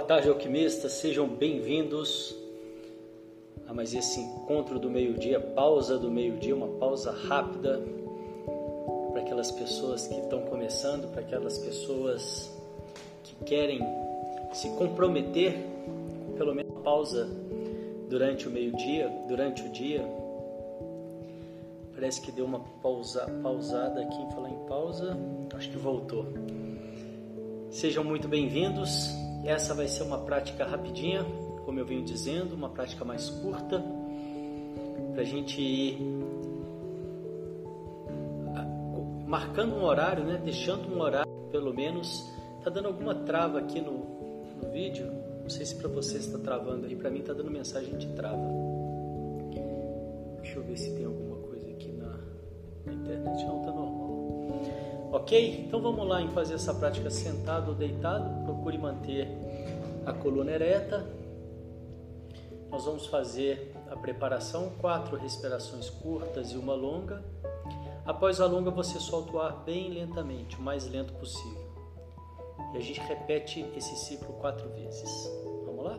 Boa tarde, alquimistas, sejam bem-vindos a mais esse encontro do meio-dia, pausa do meio-dia, uma pausa rápida para aquelas pessoas que estão começando, para aquelas pessoas que querem se comprometer, pelo menos uma pausa durante o meio-dia, durante o dia. Parece que deu uma pausa, pausada aqui falar em pausa, acho que voltou. Sejam muito bem-vindos. Essa vai ser uma prática rapidinha, como eu venho dizendo, uma prática mais curta, para a gente ir ah, marcando um horário, né? deixando um horário, pelo menos. Tá dando alguma trava aqui no, no vídeo? Não sei se para você está travando aí, para mim está dando mensagem de trava. Deixa eu ver se tem alguma coisa aqui na, na internet. Não, tá. Ok? Então vamos lá em fazer essa prática sentado ou deitado. Procure manter a coluna ereta. Nós vamos fazer a preparação, quatro respirações curtas e uma longa. Após a longa, você solta o ar bem lentamente, o mais lento possível. E a gente repete esse ciclo quatro vezes. Vamos lá?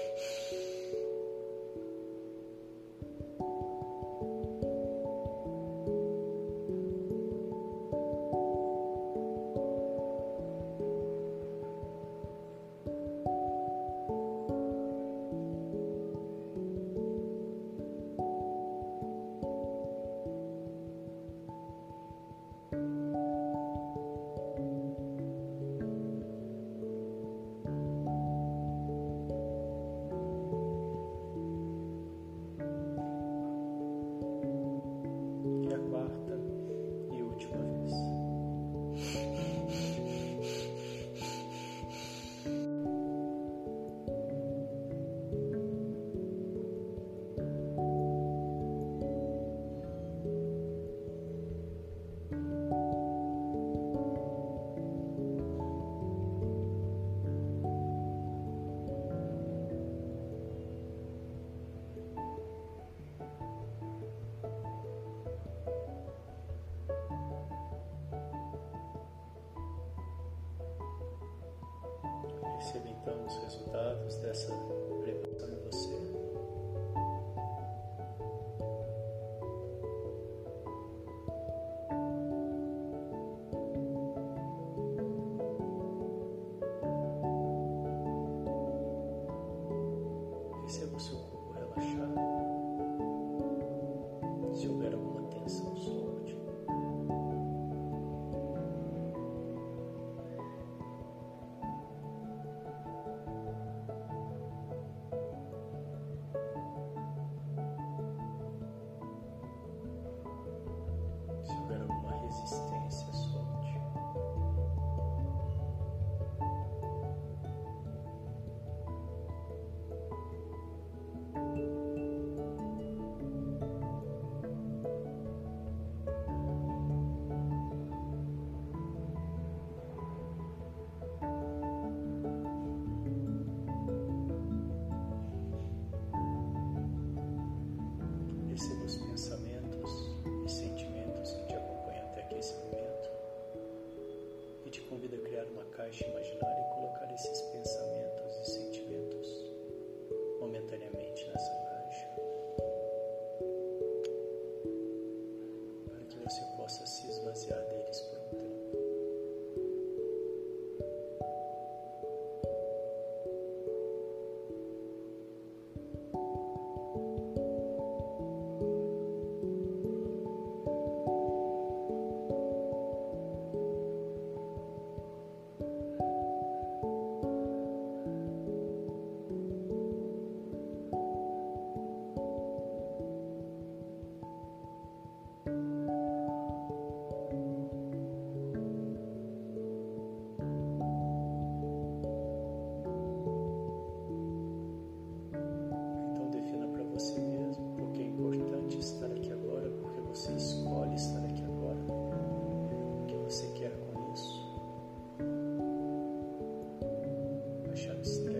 os resultados dessa preparação em você. Perceba o seu emotions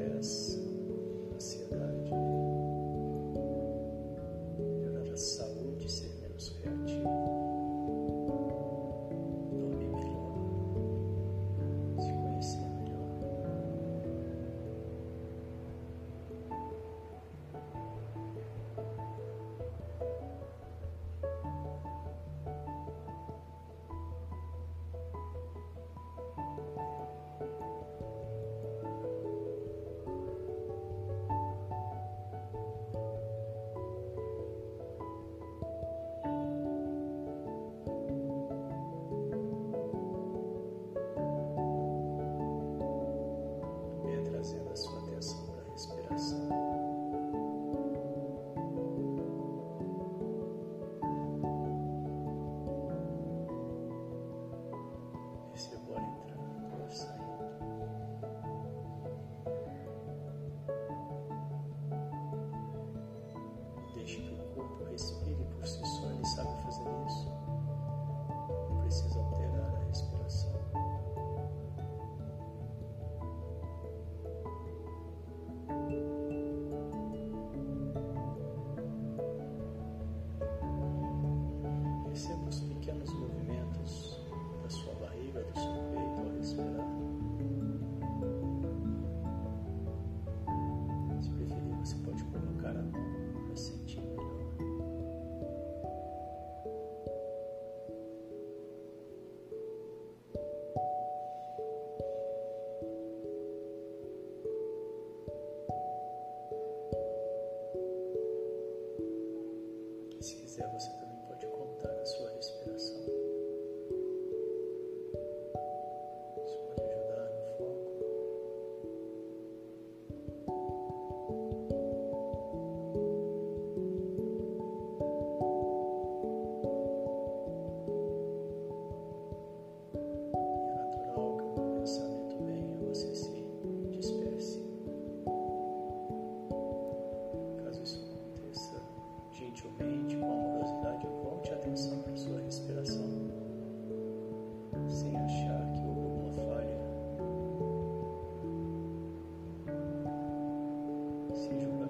心中。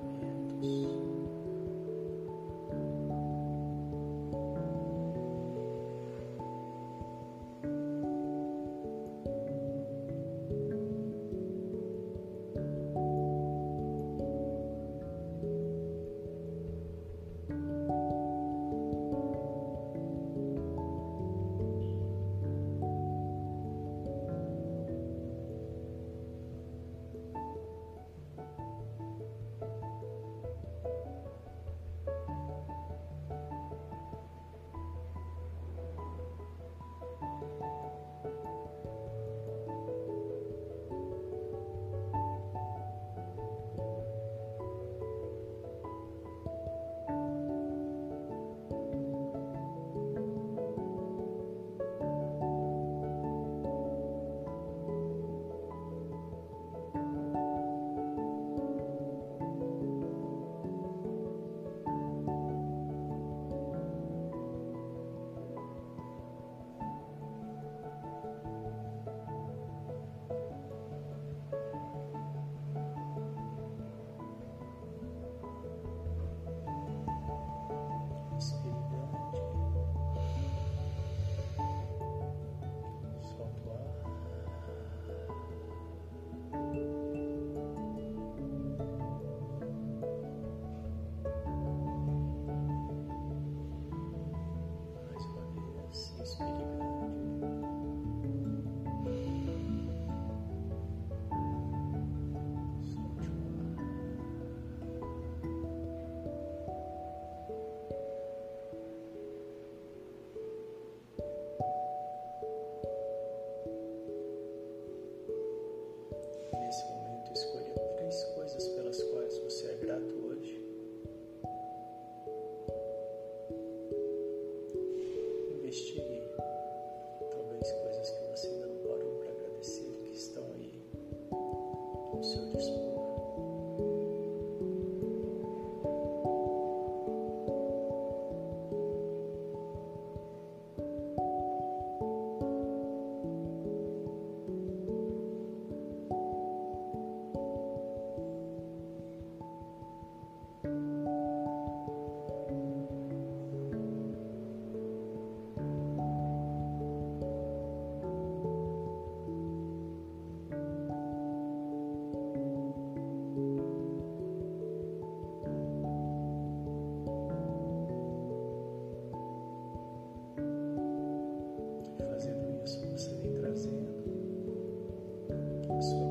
Christ.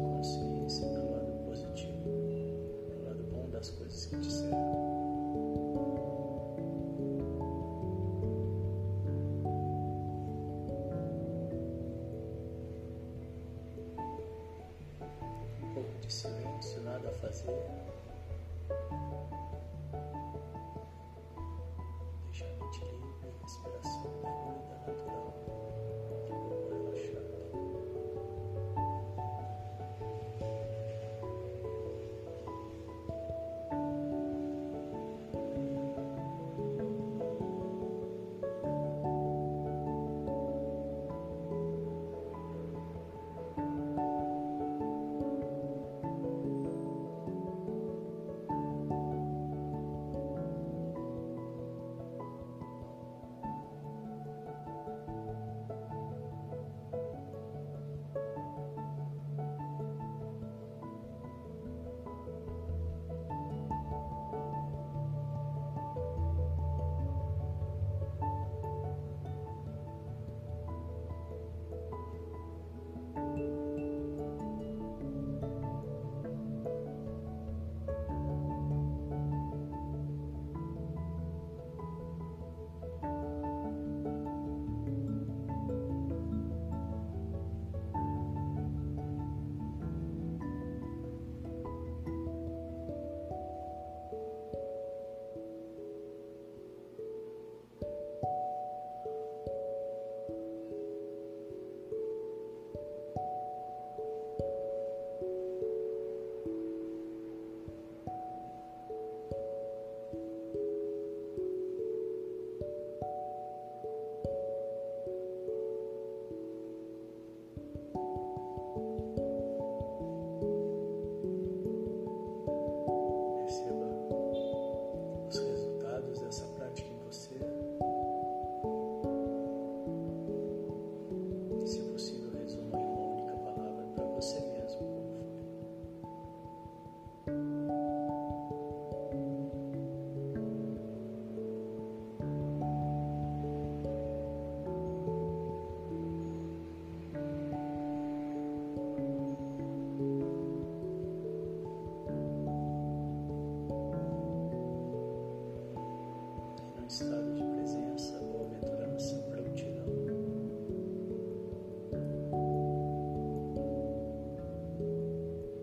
Estado de presença, vou aventurando essa prontidão.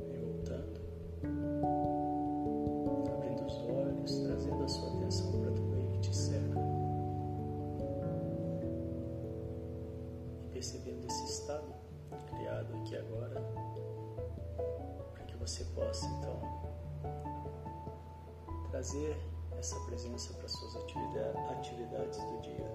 E voltando, abrindo os olhos, trazendo a sua atenção para tudo aí que te cerca. E percebendo esse estado criado aqui agora, para que você possa então trazer essa presença para suas atividade, atividades do dia.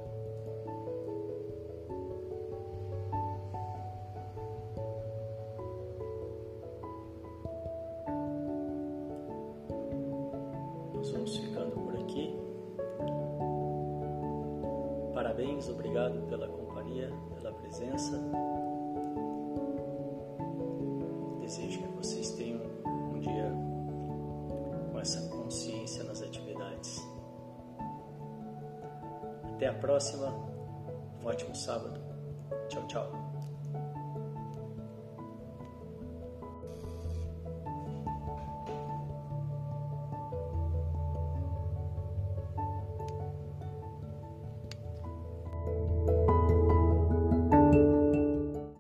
Nós vamos ficando por aqui. Parabéns, obrigado pela companhia, pela presença. Até a próxima. Um ótimo sábado. Tchau, tchau.